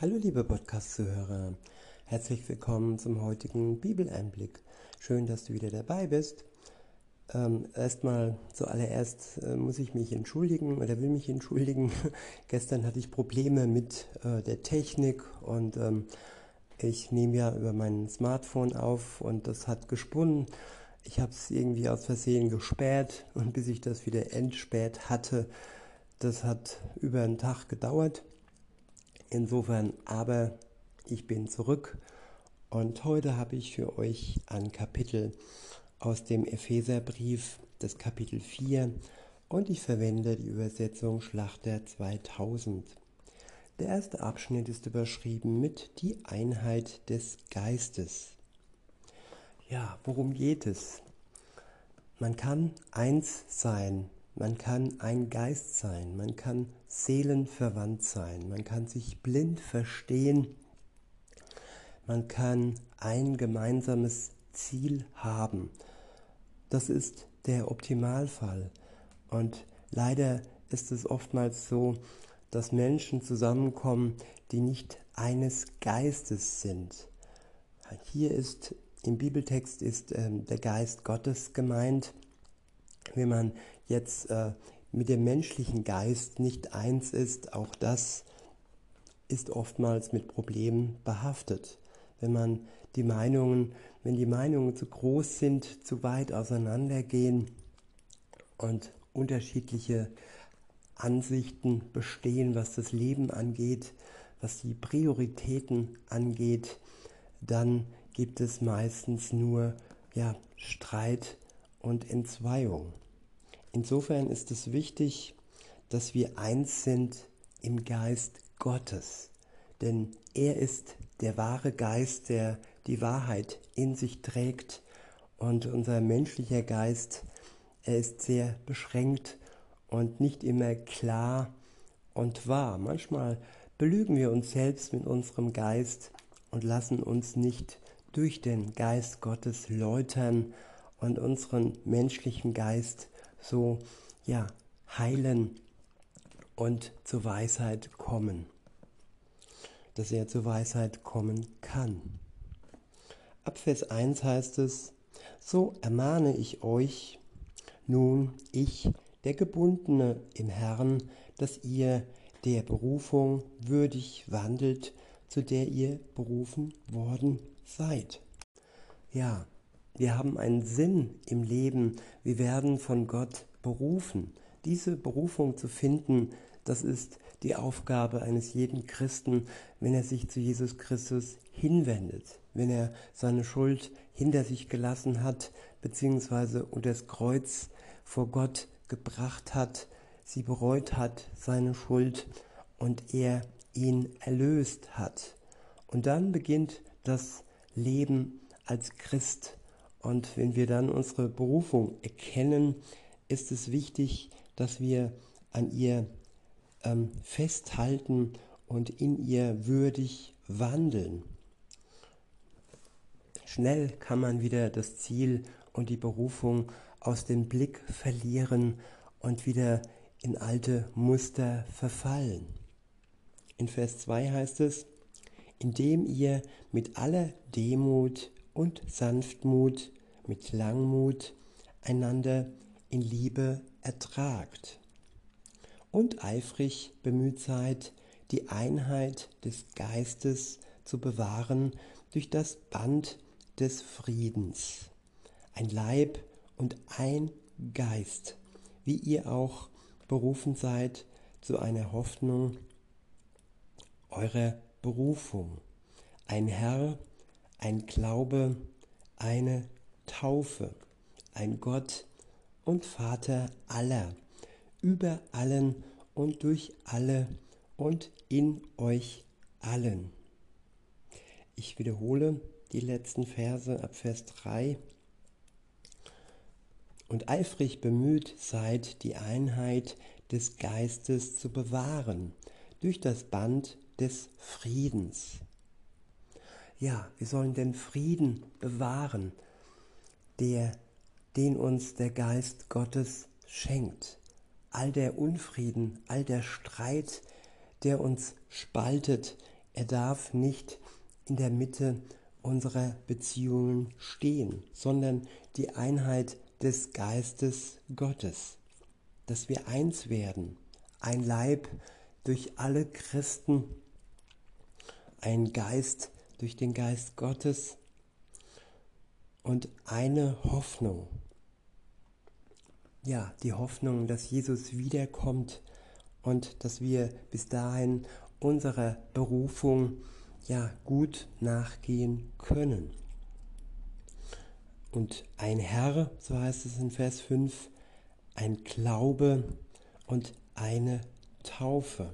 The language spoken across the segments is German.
Hallo liebe Podcast-Zuhörer, herzlich willkommen zum heutigen Bibeleinblick. Schön, dass du wieder dabei bist. Ähm, erstmal zuallererst äh, muss ich mich entschuldigen oder will mich entschuldigen. Gestern hatte ich Probleme mit äh, der Technik und ähm, ich nehme ja über mein Smartphone auf und das hat gesponnen. Ich habe es irgendwie aus Versehen gesperrt und bis ich das wieder entsperrt hatte, das hat über einen Tag gedauert. Insofern aber, ich bin zurück und heute habe ich für euch ein Kapitel aus dem Epheserbrief, das Kapitel 4, und ich verwende die Übersetzung Schlachter 2000. Der erste Abschnitt ist überschrieben mit die Einheit des Geistes. Ja, worum geht es? Man kann eins sein, man kann ein Geist sein, man kann seelenverwandt sein, man kann sich blind verstehen, man kann ein gemeinsames Ziel haben. Das ist der Optimalfall. Und leider ist es oftmals so, dass Menschen zusammenkommen, die nicht eines Geistes sind. Hier ist im Bibeltext ist ähm, der Geist Gottes gemeint. Wenn man jetzt äh, mit dem menschlichen Geist nicht eins ist, auch das ist oftmals mit Problemen behaftet. Wenn man die Meinungen wenn die Meinungen zu groß sind, zu weit auseinandergehen und unterschiedliche Ansichten bestehen, was das Leben angeht, was die Prioritäten angeht, dann gibt es meistens nur ja, Streit und Entzweiung. Insofern ist es wichtig, dass wir eins sind im Geist Gottes, denn er ist der wahre Geist, der die Wahrheit in sich trägt und unser menschlicher Geist, er ist sehr beschränkt und nicht immer klar und wahr. Manchmal belügen wir uns selbst mit unserem Geist und lassen uns nicht durch den Geist Gottes läutern und unseren menschlichen Geist so ja heilen und zur Weisheit kommen, dass er zur Weisheit kommen kann. Ab Vers 1 heißt es, so ermahne ich euch, nun ich, der Gebundene im Herrn, dass ihr der Berufung würdig wandelt, zu der ihr berufen worden seid. Ja, wir haben einen Sinn im Leben, wir werden von Gott berufen. Diese Berufung zu finden, das ist die Aufgabe eines jeden Christen, wenn er sich zu Jesus Christus hinwendet wenn er seine Schuld hinter sich gelassen hat, beziehungsweise unter das Kreuz vor Gott gebracht hat, sie bereut hat, seine Schuld, und er ihn erlöst hat. Und dann beginnt das Leben als Christ. Und wenn wir dann unsere Berufung erkennen, ist es wichtig, dass wir an ihr ähm, festhalten und in ihr würdig wandeln. Schnell kann man wieder das Ziel und die Berufung aus dem Blick verlieren und wieder in alte Muster verfallen. In Vers 2 heißt es, indem ihr mit aller Demut und Sanftmut, mit Langmut einander in Liebe ertragt und eifrig bemüht seid, die Einheit des Geistes zu bewahren durch das Band des Friedens. Ein Leib und ein Geist, wie ihr auch berufen seid zu einer Hoffnung eurer Berufung. Ein Herr, ein Glaube, eine Taufe, ein Gott und Vater aller, über allen und durch alle und in euch allen. Ich wiederhole, die letzten Verse ab Vers 3. Und eifrig bemüht seid, die Einheit des Geistes zu bewahren durch das Band des Friedens. Ja, wir sollen den Frieden bewahren, der, den uns der Geist Gottes schenkt. All der Unfrieden, all der Streit, der uns spaltet, Er darf nicht in der Mitte unserer Beziehungen stehen, sondern die Einheit des Geistes Gottes, dass wir eins werden, ein Leib durch alle Christen, ein Geist durch den Geist Gottes und eine Hoffnung. Ja, die Hoffnung, dass Jesus wiederkommt und dass wir bis dahin unserer Berufung ja gut nachgehen können. Und ein Herr, so heißt es in Vers 5, ein Glaube und eine Taufe.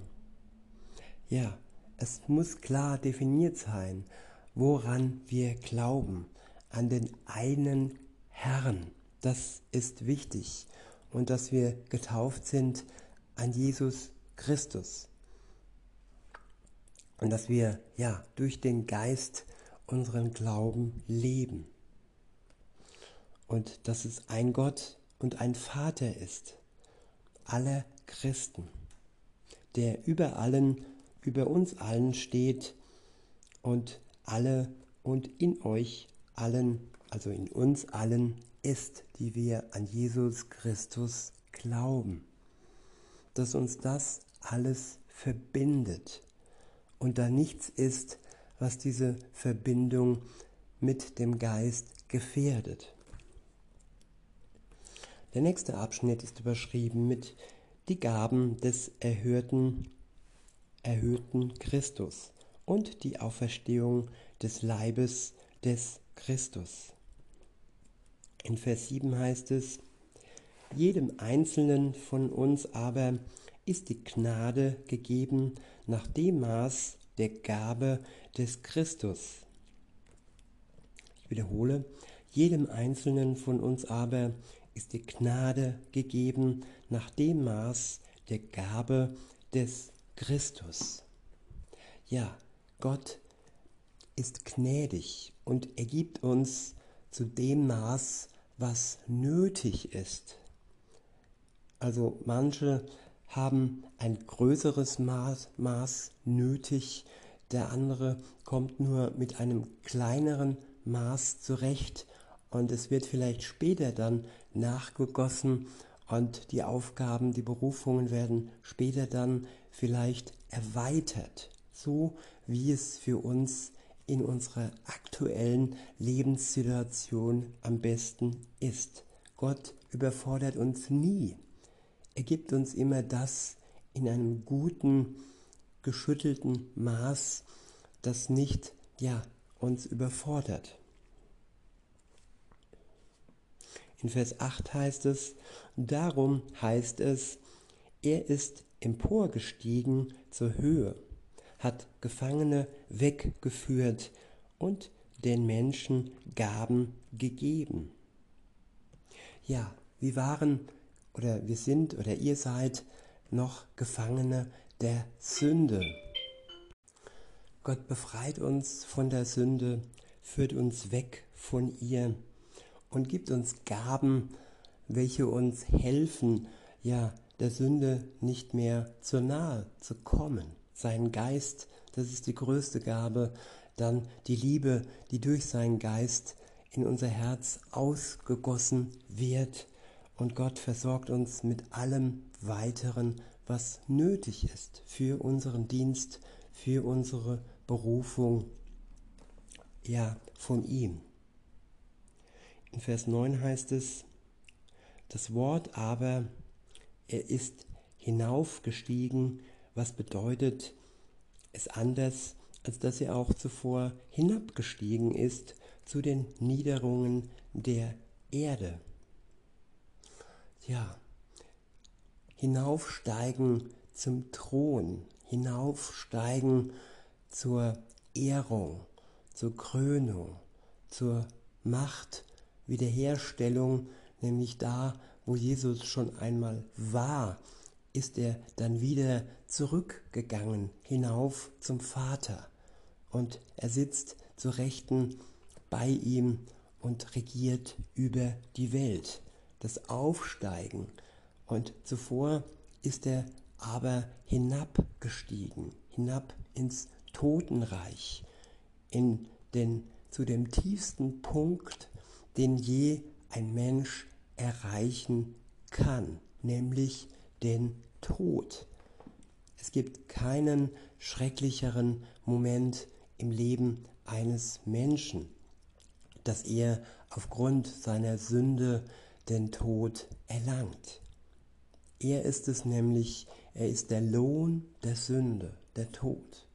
Ja, es muss klar definiert sein, woran wir glauben, an den einen Herrn. Das ist wichtig. Und dass wir getauft sind an Jesus Christus. Und dass wir ja durch den Geist unseren Glauben leben. Und dass es ein Gott und ein Vater ist aller Christen, der über allen, über uns allen steht und alle und in euch allen, also in uns allen ist, die wir an Jesus Christus glauben. Dass uns das alles verbindet und da nichts ist, was diese Verbindung mit dem Geist gefährdet. Der nächste Abschnitt ist überschrieben mit die Gaben des erhöhten, erhöhten Christus und die Auferstehung des Leibes des Christus. In Vers 7 heißt es, jedem Einzelnen von uns aber ist die Gnade gegeben nach dem Maß der Gabe des Christus. Ich wiederhole, jedem Einzelnen von uns aber ist die Gnade gegeben nach dem Maß der Gabe des Christus. Ja, Gott ist gnädig und er gibt uns zu dem Maß, was nötig ist. Also manche haben ein größeres Maß, Maß nötig, der andere kommt nur mit einem kleineren Maß zurecht und es wird vielleicht später dann nachgegossen und die Aufgaben, die Berufungen werden später dann vielleicht erweitert, so wie es für uns in unserer aktuellen Lebenssituation am besten ist. Gott überfordert uns nie. Er gibt uns immer das in einem guten, geschüttelten Maß, das nicht ja, uns überfordert. In Vers 8 heißt es, darum heißt es, er ist emporgestiegen zur Höhe hat Gefangene weggeführt und den Menschen Gaben gegeben. Ja, wir waren oder wir sind oder ihr seid noch Gefangene der Sünde. Gott befreit uns von der Sünde, führt uns weg von ihr und gibt uns Gaben, welche uns helfen, ja, der Sünde nicht mehr zu nahe zu kommen. Seinen Geist, das ist die größte Gabe, dann die Liebe, die durch seinen Geist in unser Herz ausgegossen wird. Und Gott versorgt uns mit allem weiteren, was nötig ist für unseren Dienst, für unsere Berufung, ja, von ihm. In Vers 9 heißt es, das Wort aber, er ist hinaufgestiegen was bedeutet es anders, als dass er auch zuvor hinabgestiegen ist zu den Niederungen der Erde. Ja, hinaufsteigen zum Thron, hinaufsteigen zur Ehrung, zur Krönung, zur Macht, Wiederherstellung, nämlich da, wo Jesus schon einmal war, ist er dann wieder zurückgegangen hinauf zum Vater und er sitzt zu Rechten bei ihm und regiert über die Welt. Das Aufsteigen und zuvor ist er aber hinabgestiegen, hinab ins Totenreich, in den, zu dem tiefsten Punkt, den je ein Mensch erreichen kann, nämlich den Tod. Es gibt keinen schrecklicheren Moment im Leben eines Menschen, dass er aufgrund seiner Sünde den Tod erlangt. Er ist es nämlich, er ist der Lohn der Sünde, der Tod.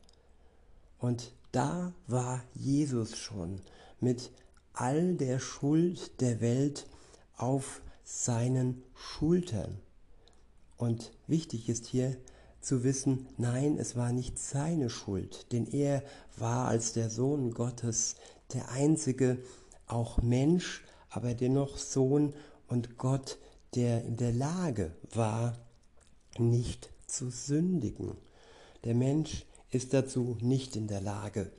Und da war Jesus schon mit all der Schuld der Welt auf seinen Schultern. Und wichtig ist hier zu wissen, nein, es war nicht seine Schuld, denn er war als der Sohn Gottes der einzige, auch Mensch, aber dennoch Sohn und Gott, der in der Lage war, nicht zu sündigen. Der Mensch ist dazu nicht in der Lage.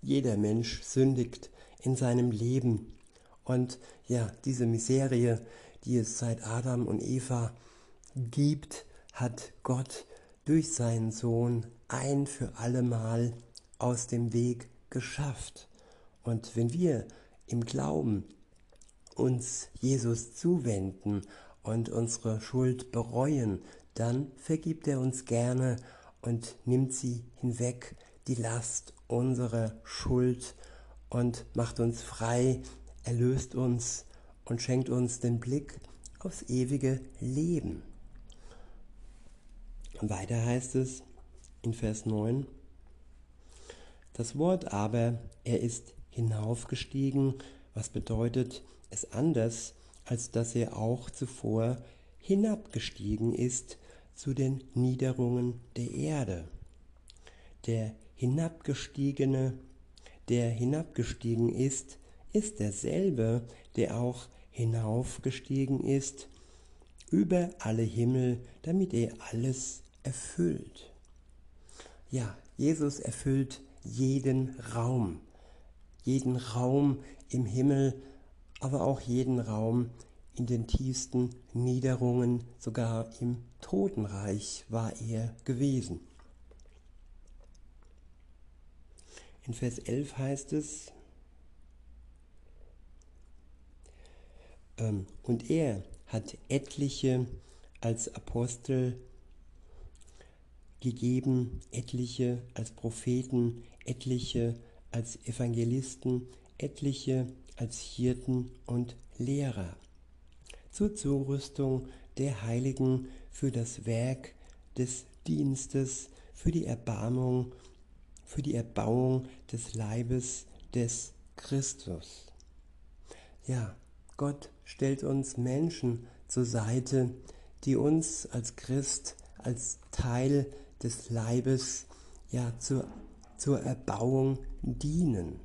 Jeder Mensch sündigt in seinem Leben. Und ja, diese Miserie, die es seit Adam und Eva gibt, hat Gott durch seinen Sohn ein für allemal aus dem Weg geschafft. Und wenn wir im Glauben uns Jesus zuwenden und unsere Schuld bereuen, dann vergibt er uns gerne und nimmt sie hinweg, die Last unserer Schuld und macht uns frei, erlöst uns und schenkt uns den Blick aufs ewige Leben. Weiter heißt es in Vers 9, das Wort aber, er ist hinaufgestiegen, was bedeutet es anders, als dass er auch zuvor hinabgestiegen ist zu den Niederungen der Erde. Der hinabgestiegene, der hinabgestiegen ist, ist derselbe, der auch hinaufgestiegen ist über alle Himmel, damit er alles erfüllt. Ja, Jesus erfüllt jeden Raum, jeden Raum im Himmel, aber auch jeden Raum in den tiefsten Niederungen, sogar im Totenreich war er gewesen. In Vers 11 heißt es, ähm, und er hat etliche als Apostel gegeben, etliche als Propheten, etliche als Evangelisten, etliche als Hirten und Lehrer. Zur Zurüstung der Heiligen für das Werk des Dienstes, für die Erbarmung, für die Erbauung des Leibes des Christus. Ja, Gott stellt uns Menschen zur Seite, die uns als Christ, als Teil des Leibes ja zur, zur Erbauung dienen.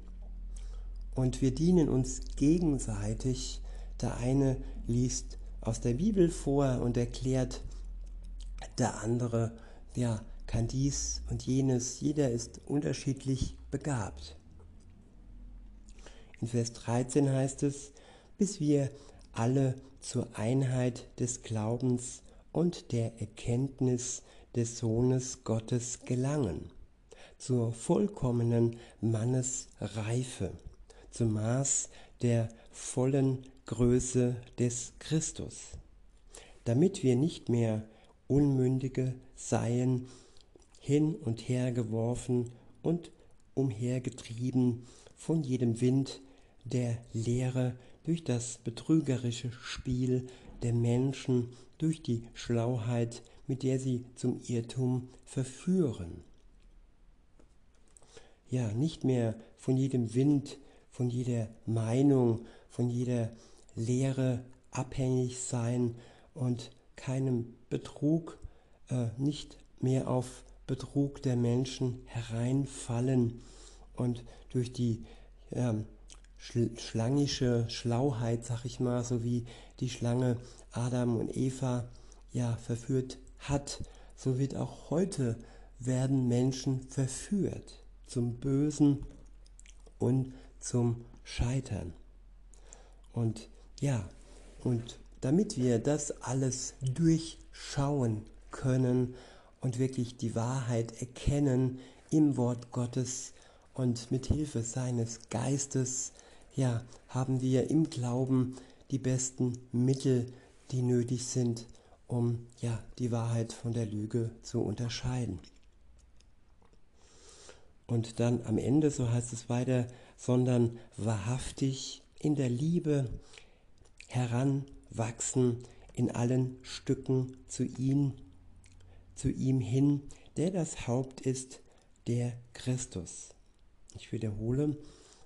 Und wir dienen uns gegenseitig. Der eine liest aus der Bibel vor und erklärt, der andere ja, kann dies und jenes. Jeder ist unterschiedlich begabt. In Vers 13 heißt es, bis wir alle zur Einheit des Glaubens und der Erkenntnis des Sohnes Gottes gelangen, zur vollkommenen Mannesreife, zum Maß der vollen Größe des Christus, damit wir nicht mehr Unmündige seien, hin und her geworfen und umhergetrieben von jedem Wind der Lehre durch das betrügerische Spiel der Menschen, durch die Schlauheit mit der sie zum Irrtum verführen. Ja, nicht mehr von jedem Wind, von jeder Meinung, von jeder Lehre abhängig sein und keinem Betrug, äh, nicht mehr auf Betrug der Menschen hereinfallen und durch die äh, schlangische Schlauheit, sag ich mal, so wie die Schlange Adam und Eva ja verführt hat, so wird auch heute werden Menschen verführt zum Bösen und zum Scheitern. Und ja, und damit wir das alles durchschauen können und wirklich die Wahrheit erkennen im Wort Gottes und mit Hilfe seines Geistes, ja, haben wir im Glauben die besten Mittel, die nötig sind, um ja die Wahrheit von der Lüge zu unterscheiden. Und dann am Ende, so heißt es weiter, sondern wahrhaftig in der Liebe heranwachsen in allen Stücken zu ihm, zu ihm hin, der das Haupt ist, der Christus. Ich wiederhole,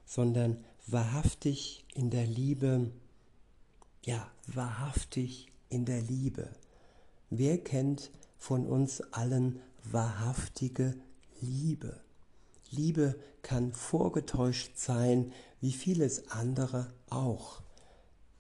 sondern wahrhaftig in der Liebe, ja, wahrhaftig in der Liebe. Wer kennt von uns allen wahrhaftige Liebe? Liebe kann vorgetäuscht sein, wie vieles andere auch.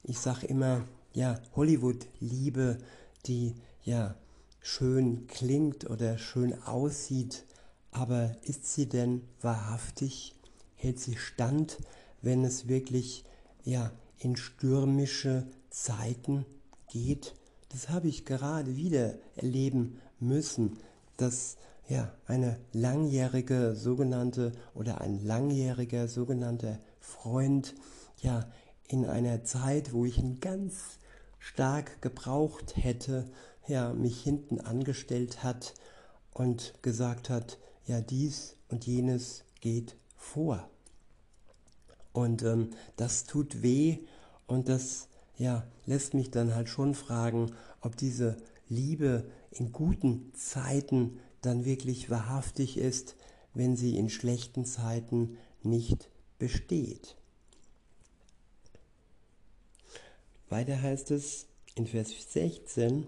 Ich sage immer, ja, Hollywood-Liebe, die ja schön klingt oder schön aussieht, aber ist sie denn wahrhaftig? Hält sie stand, wenn es wirklich ja in stürmische Zeiten geht? Das habe ich gerade wieder erleben müssen, dass ja, eine langjährige sogenannte oder ein langjähriger sogenannter Freund, ja, in einer Zeit, wo ich ihn ganz stark gebraucht hätte, ja, mich hinten angestellt hat und gesagt hat, ja, dies und jenes geht vor. Und ähm, das tut weh und das ja, lässt mich dann halt schon fragen, ob diese Liebe in guten Zeiten dann wirklich wahrhaftig ist, wenn sie in schlechten Zeiten nicht besteht. Weiter heißt es in Vers 16,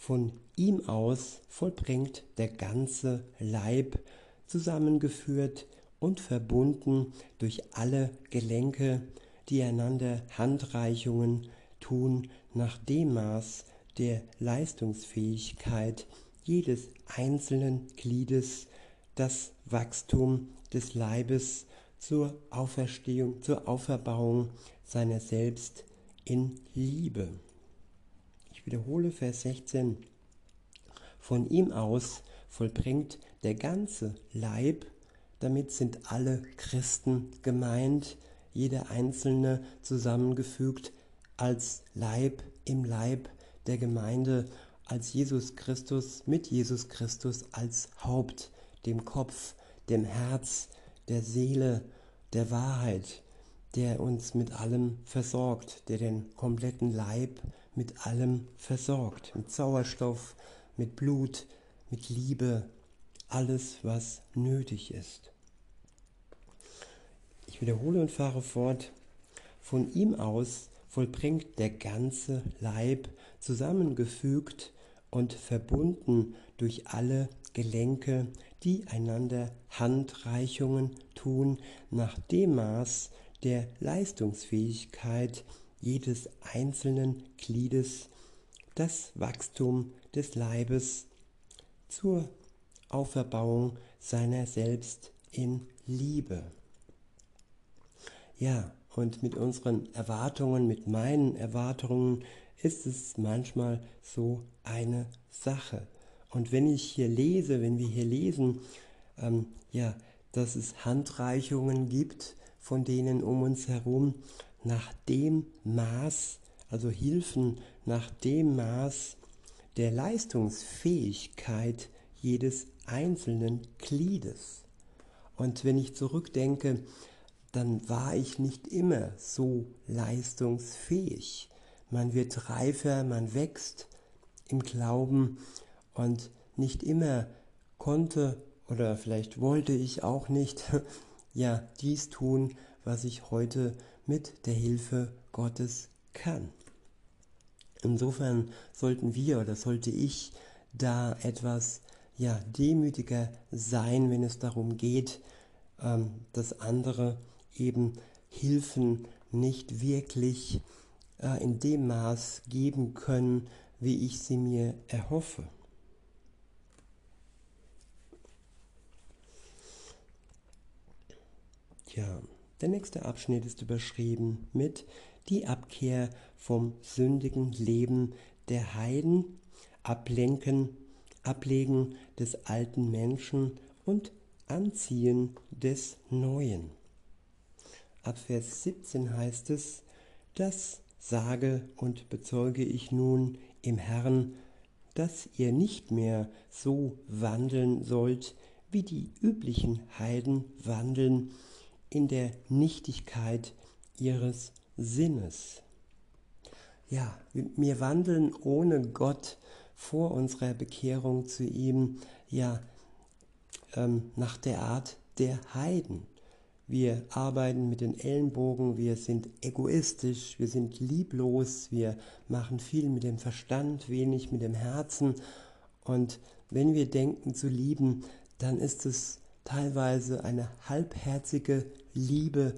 von ihm aus vollbringt der ganze Leib, zusammengeführt und verbunden durch alle Gelenke, die einander Handreichungen tun nach dem Maß der Leistungsfähigkeit jedes einzelnen Gliedes das Wachstum des Leibes zur Auferstehung, zur Auferbauung seiner selbst in Liebe. Ich wiederhole Vers 16. Von ihm aus vollbringt der ganze Leib, damit sind alle Christen gemeint, jeder einzelne zusammengefügt als Leib im Leib der Gemeinde als Jesus Christus, mit Jesus Christus als Haupt, dem Kopf, dem Herz, der Seele, der Wahrheit, der uns mit allem versorgt, der den kompletten Leib mit allem versorgt, mit Sauerstoff, mit Blut, mit Liebe, alles, was nötig ist. Ich wiederhole und fahre fort. Von ihm aus vollbringt der ganze Leib zusammengefügt und verbunden durch alle Gelenke, die einander Handreichungen tun nach dem Maß der Leistungsfähigkeit jedes einzelnen Gliedes, das Wachstum des Leibes zur Auferbauung seiner selbst in Liebe. Ja, und mit unseren Erwartungen, mit meinen Erwartungen ist es manchmal so eine Sache. Und wenn ich hier lese, wenn wir hier lesen, ähm, ja, dass es Handreichungen gibt von denen um uns herum, nach dem Maß, also Hilfen nach dem Maß der Leistungsfähigkeit jedes einzelnen Gliedes. Und wenn ich zurückdenke, dann war ich nicht immer so leistungsfähig man wird reifer, man wächst im Glauben und nicht immer konnte oder vielleicht wollte ich auch nicht ja dies tun, was ich heute mit der Hilfe Gottes kann. Insofern sollten wir oder sollte ich da etwas ja demütiger sein, wenn es darum geht, ähm, dass andere eben Hilfen nicht wirklich äh, in dem Maß geben können, wie ich sie mir erhoffe. Ja, der nächste Abschnitt ist überschrieben mit die Abkehr vom sündigen Leben der Heiden, Ablenken, Ablegen des alten Menschen und Anziehen des Neuen. Ab Vers 17 heißt es, das sage und bezeuge ich nun im Herrn, dass ihr nicht mehr so wandeln sollt, wie die üblichen Heiden wandeln, in der Nichtigkeit ihres Sinnes. Ja, wir wandeln ohne Gott vor unserer Bekehrung zu ihm, ja, ähm, nach der Art der Heiden. Wir arbeiten mit den Ellenbogen, wir sind egoistisch, wir sind lieblos, wir machen viel mit dem Verstand, wenig mit dem Herzen. Und wenn wir denken zu lieben, dann ist es teilweise eine halbherzige Liebe,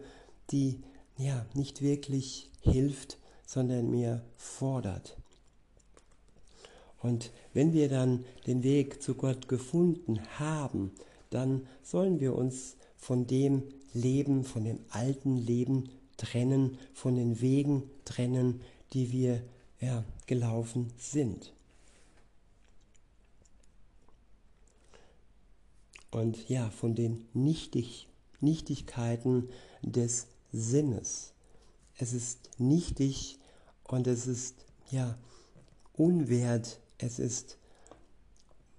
die ja nicht wirklich hilft, sondern mehr fordert. Und wenn wir dann den Weg zu Gott gefunden haben, dann sollen wir uns von dem Leben, von dem alten Leben trennen, von den Wegen trennen, die wir ja, gelaufen sind. Und ja, von den Nichtig Nichtigkeiten des Sinnes. Es ist nichtig und es ist ja unwert, es ist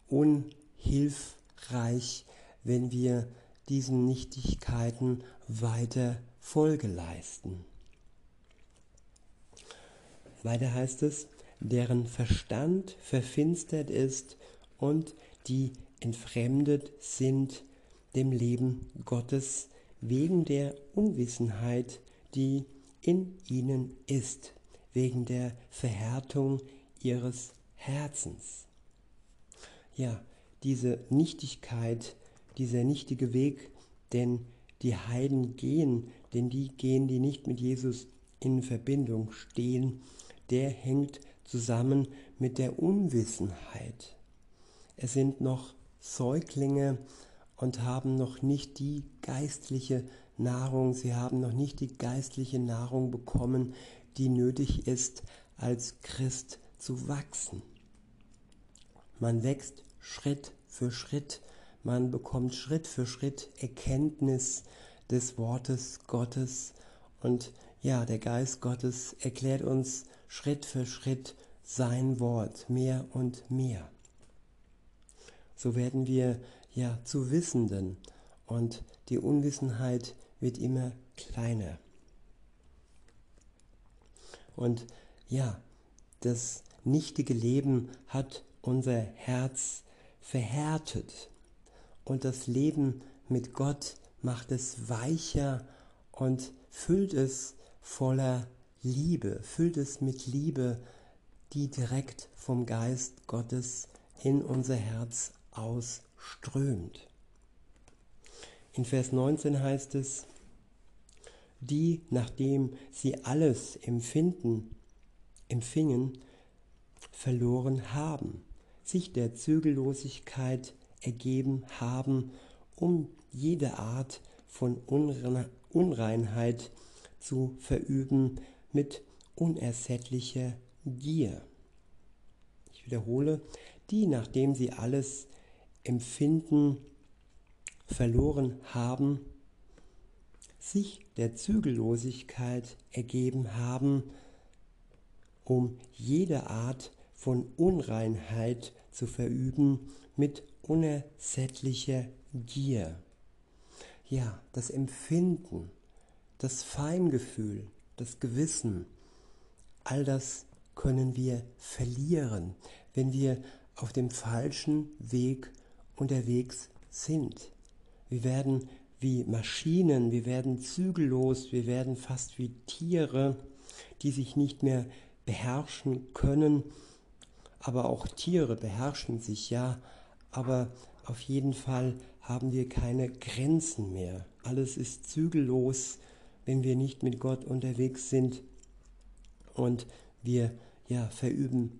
unhilfreich, wenn wir diesen Nichtigkeiten weiter Folge leisten. Weiter heißt es, deren Verstand verfinstert ist und die entfremdet sind dem Leben Gottes wegen der Unwissenheit, die in ihnen ist, wegen der Verhärtung ihres Herzens. Ja, diese Nichtigkeit dieser nichtige Weg, denn die Heiden gehen, denn die gehen, die nicht mit Jesus in Verbindung stehen, der hängt zusammen mit der Unwissenheit. Es sind noch Säuglinge und haben noch nicht die geistliche Nahrung, sie haben noch nicht die geistliche Nahrung bekommen, die nötig ist, als Christ zu wachsen. Man wächst Schritt für Schritt man bekommt Schritt für Schritt Erkenntnis des Wortes Gottes und ja, der Geist Gottes erklärt uns Schritt für Schritt sein Wort mehr und mehr. So werden wir ja zu Wissenden und die Unwissenheit wird immer kleiner. Und ja, das nichtige Leben hat unser Herz verhärtet. Und das Leben mit Gott macht es weicher und füllt es voller Liebe, füllt es mit Liebe, die direkt vom Geist Gottes in unser Herz ausströmt. In Vers 19 heißt es, die, nachdem sie alles empfinden, empfingen, verloren haben, sich der Zügellosigkeit ergeben haben, um jede Art von Unreinheit zu verüben mit unersättlicher Gier. Ich wiederhole, die, nachdem sie alles Empfinden verloren haben, sich der Zügellosigkeit ergeben haben, um jede Art von Unreinheit zu verüben mit unersättlicher Gier. Ja, das Empfinden, das Feingefühl, das Gewissen, all das können wir verlieren, wenn wir auf dem falschen Weg unterwegs sind. Wir werden wie Maschinen, wir werden zügellos, wir werden fast wie Tiere, die sich nicht mehr beherrschen können. Aber auch Tiere beherrschen sich ja, aber auf jeden Fall haben wir keine Grenzen mehr. Alles ist zügellos, wenn wir nicht mit Gott unterwegs sind und wir ja verüben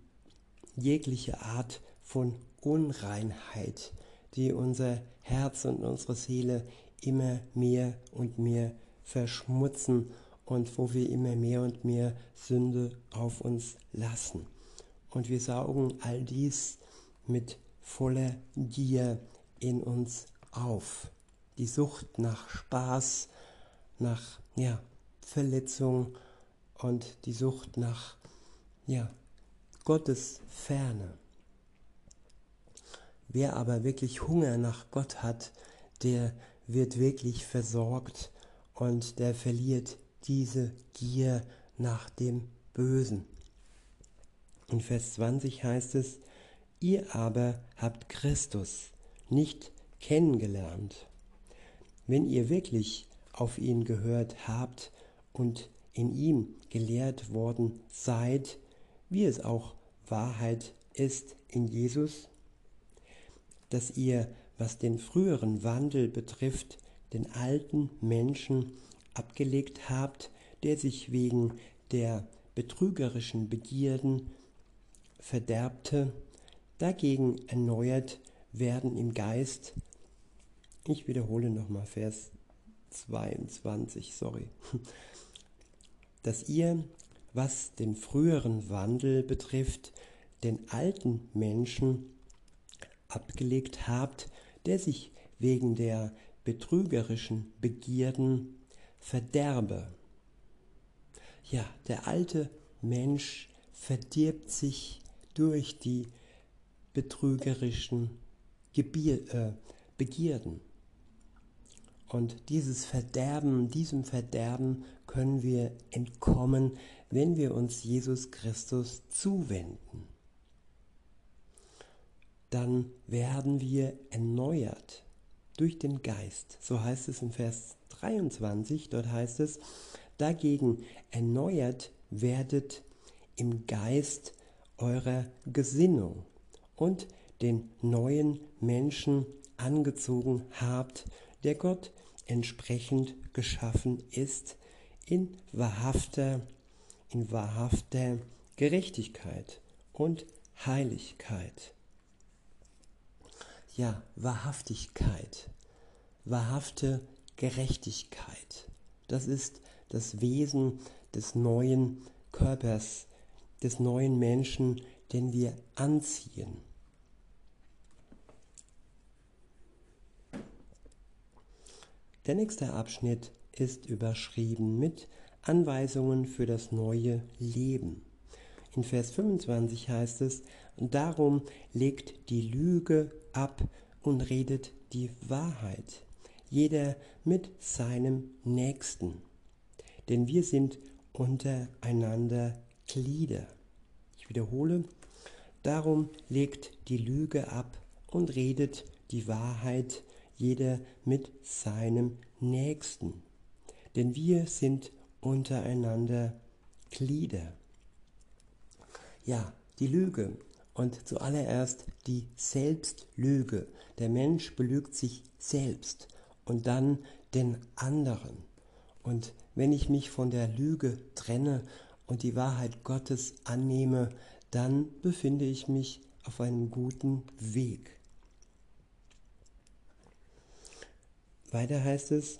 jegliche Art von Unreinheit, die unser Herz und unsere Seele immer mehr und mehr verschmutzen und wo wir immer mehr und mehr Sünde auf uns lassen. Und wir saugen all dies mit voller Gier in uns auf. die Sucht nach Spaß, nach ja, Verletzung und die Sucht nach ja, Gottes Ferne. Wer aber wirklich Hunger nach Gott hat, der wird wirklich versorgt und der verliert diese Gier nach dem Bösen. In Vers 20 heißt es, ihr aber habt Christus nicht kennengelernt. Wenn ihr wirklich auf ihn gehört habt und in ihm gelehrt worden seid, wie es auch Wahrheit ist in Jesus, dass ihr, was den früheren Wandel betrifft, den alten Menschen abgelegt habt, der sich wegen der betrügerischen Begierden verderbte, dagegen erneuert werden im Geist. Ich wiederhole nochmal Vers 22, sorry. Dass ihr, was den früheren Wandel betrifft, den alten Menschen abgelegt habt, der sich wegen der betrügerischen Begierden verderbe. Ja, der alte Mensch verdirbt sich durch die betrügerischen Gebier, äh, Begierden. Und dieses Verderben, diesem Verderben können wir entkommen, wenn wir uns Jesus Christus zuwenden. Dann werden wir erneuert durch den Geist. So heißt es in Vers 23, dort heißt es, dagegen erneuert werdet im Geist eurer Gesinnung und den neuen Menschen angezogen habt, der Gott entsprechend geschaffen ist, in wahrhafter, in wahrhafter Gerechtigkeit und Heiligkeit. Ja, Wahrhaftigkeit, wahrhafte Gerechtigkeit. Das ist das Wesen des neuen Körpers, des neuen Menschen, den wir anziehen. Der nächste Abschnitt ist überschrieben mit Anweisungen für das neue Leben. In Vers 25 heißt es, darum legt die Lüge ab und redet die Wahrheit, jeder mit seinem Nächsten. Denn wir sind untereinander Glieder. Ich wiederhole, darum legt die Lüge ab und redet die Wahrheit, jeder mit seinem Nächsten. Denn wir sind untereinander Glieder. Ja, die Lüge und zuallererst die Selbstlüge. Der Mensch belügt sich selbst und dann den anderen. Und wenn ich mich von der Lüge trenne und die Wahrheit Gottes annehme, dann befinde ich mich auf einem guten Weg. Weiter heißt es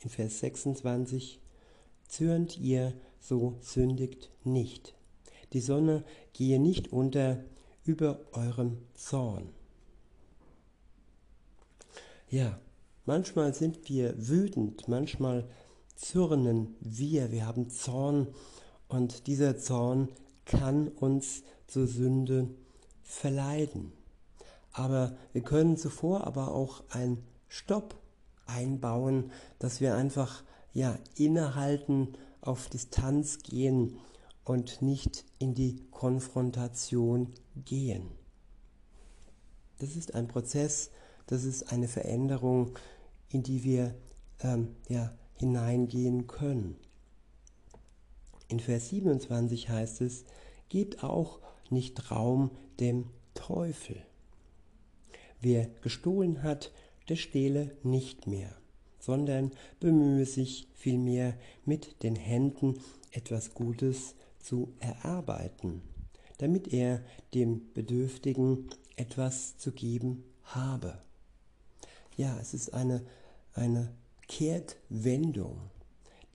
in Vers 26, zürnt ihr, so sündigt nicht. Die Sonne gehe nicht unter über eurem Zorn. Ja, manchmal sind wir wütend, manchmal zürnen wir, wir haben Zorn und dieser Zorn kann uns zur Sünde verleiten. Aber wir können zuvor aber auch ein Stopp einbauen, dass wir einfach ja innehalten, auf Distanz gehen und nicht in die Konfrontation gehen. Das ist ein Prozess, das ist eine Veränderung, in die wir ähm, ja, hineingehen können. In Vers 27 heißt es, gebt auch nicht Raum dem Teufel. Wer gestohlen hat, der stehle nicht mehr, sondern bemühe sich vielmehr mit den Händen etwas Gutes zu erarbeiten, damit er dem Bedürftigen etwas zu geben habe. Ja, es ist eine, eine Kehrtwendung.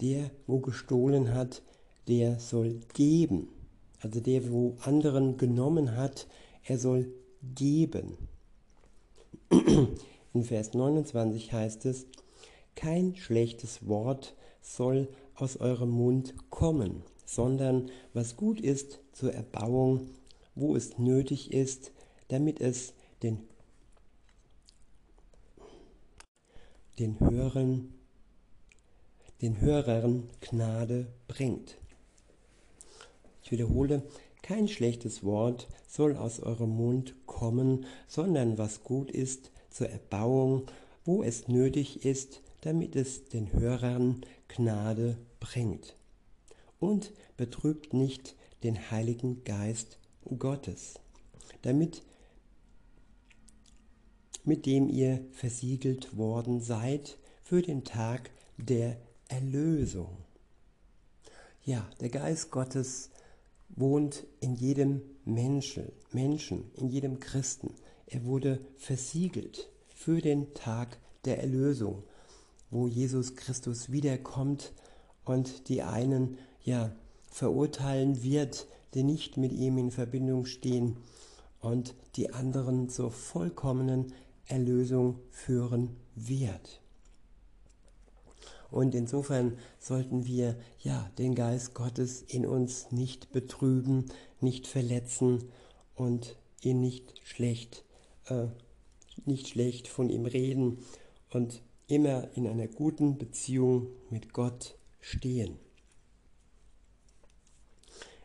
Der, wo gestohlen hat, der soll geben. Also der, wo anderen genommen hat, er soll geben. In Vers 29 heißt es, kein schlechtes Wort soll aus eurem Mund kommen, sondern was gut ist zur Erbauung, wo es nötig ist, damit es den, den Hörern den Hörern Gnade bringt. Ich wiederhole, kein schlechtes Wort soll aus eurem Mund kommen, sondern was gut ist zur Erbauung, wo es nötig ist, damit es den Hörern Gnade bringt. Und betrübt nicht den Heiligen Geist Gottes, damit mit dem ihr versiegelt worden seid für den Tag der Erlösung. Ja, der Geist Gottes wohnt in jedem Menschen, Menschen, in jedem Christen. Er wurde versiegelt für den Tag der Erlösung, wo Jesus Christus wiederkommt und die einen ja verurteilen wird, die nicht mit ihm in Verbindung stehen und die anderen zur vollkommenen Erlösung führen wird. Und insofern sollten wir ja den Geist Gottes in uns nicht betrüben, nicht verletzen und ihn nicht schlecht, äh, nicht schlecht von ihm reden und immer in einer guten Beziehung mit Gott stehen.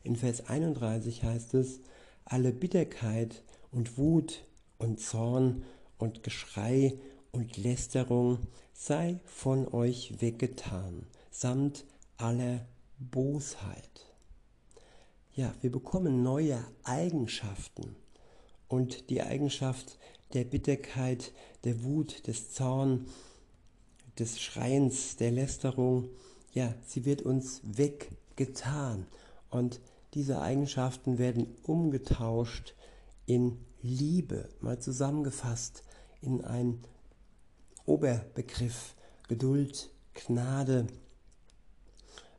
In Vers 31 heißt es, alle Bitterkeit und Wut und Zorn und Geschrei und Lästerung sei von euch weggetan, samt aller Bosheit. Ja, wir bekommen neue Eigenschaften und die Eigenschaft der Bitterkeit, der Wut, des Zorn, des Schreiens, der Lästerung, ja, sie wird uns weggetan und diese Eigenschaften werden umgetauscht in Liebe, mal zusammengefasst in ein Oberbegriff Geduld, Gnade,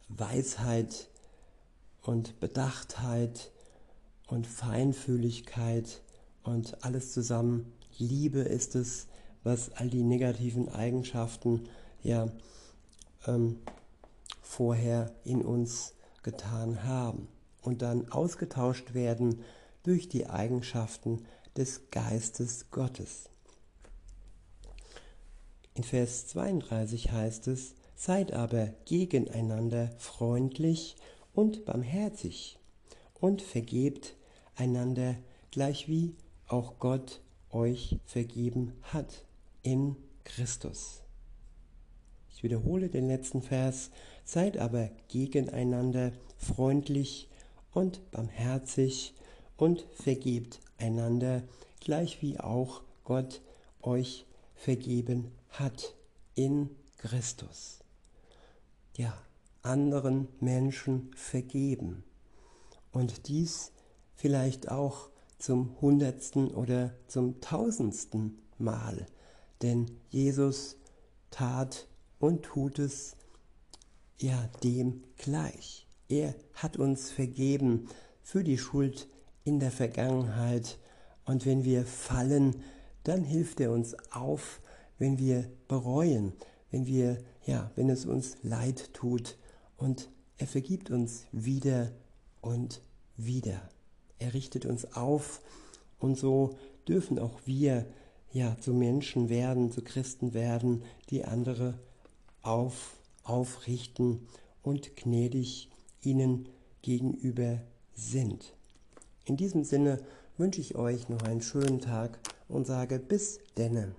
Weisheit und Bedachtheit und Feinfühligkeit und alles zusammen. Liebe ist es, was all die negativen Eigenschaften ja ähm, vorher in uns getan haben und dann ausgetauscht werden durch die Eigenschaften des Geistes Gottes. In Vers 32 heißt es, Seid aber gegeneinander freundlich und barmherzig und vergebt einander gleichwie auch Gott euch vergeben hat in Christus. Ich wiederhole den letzten Vers. Seid aber gegeneinander freundlich und barmherzig und vergebt einander, gleichwie auch Gott euch vergeben hat in Christus. Ja, anderen Menschen vergeben. Und dies vielleicht auch zum hundertsten oder zum tausendsten Mal. Denn Jesus tat und tut es ja dem gleich. Er hat uns vergeben für die Schuld in der Vergangenheit. Und wenn wir fallen, dann hilft er uns auf, wenn wir bereuen, wenn wir, ja, wenn es uns leid tut und er vergibt uns wieder und wieder. Er richtet uns auf und so dürfen auch wir ja zu Menschen werden, zu Christen werden, die andere auf, aufrichten und gnädig ihnen gegenüber sind. In diesem Sinne wünsche ich euch noch einen schönen Tag und sage bis denne.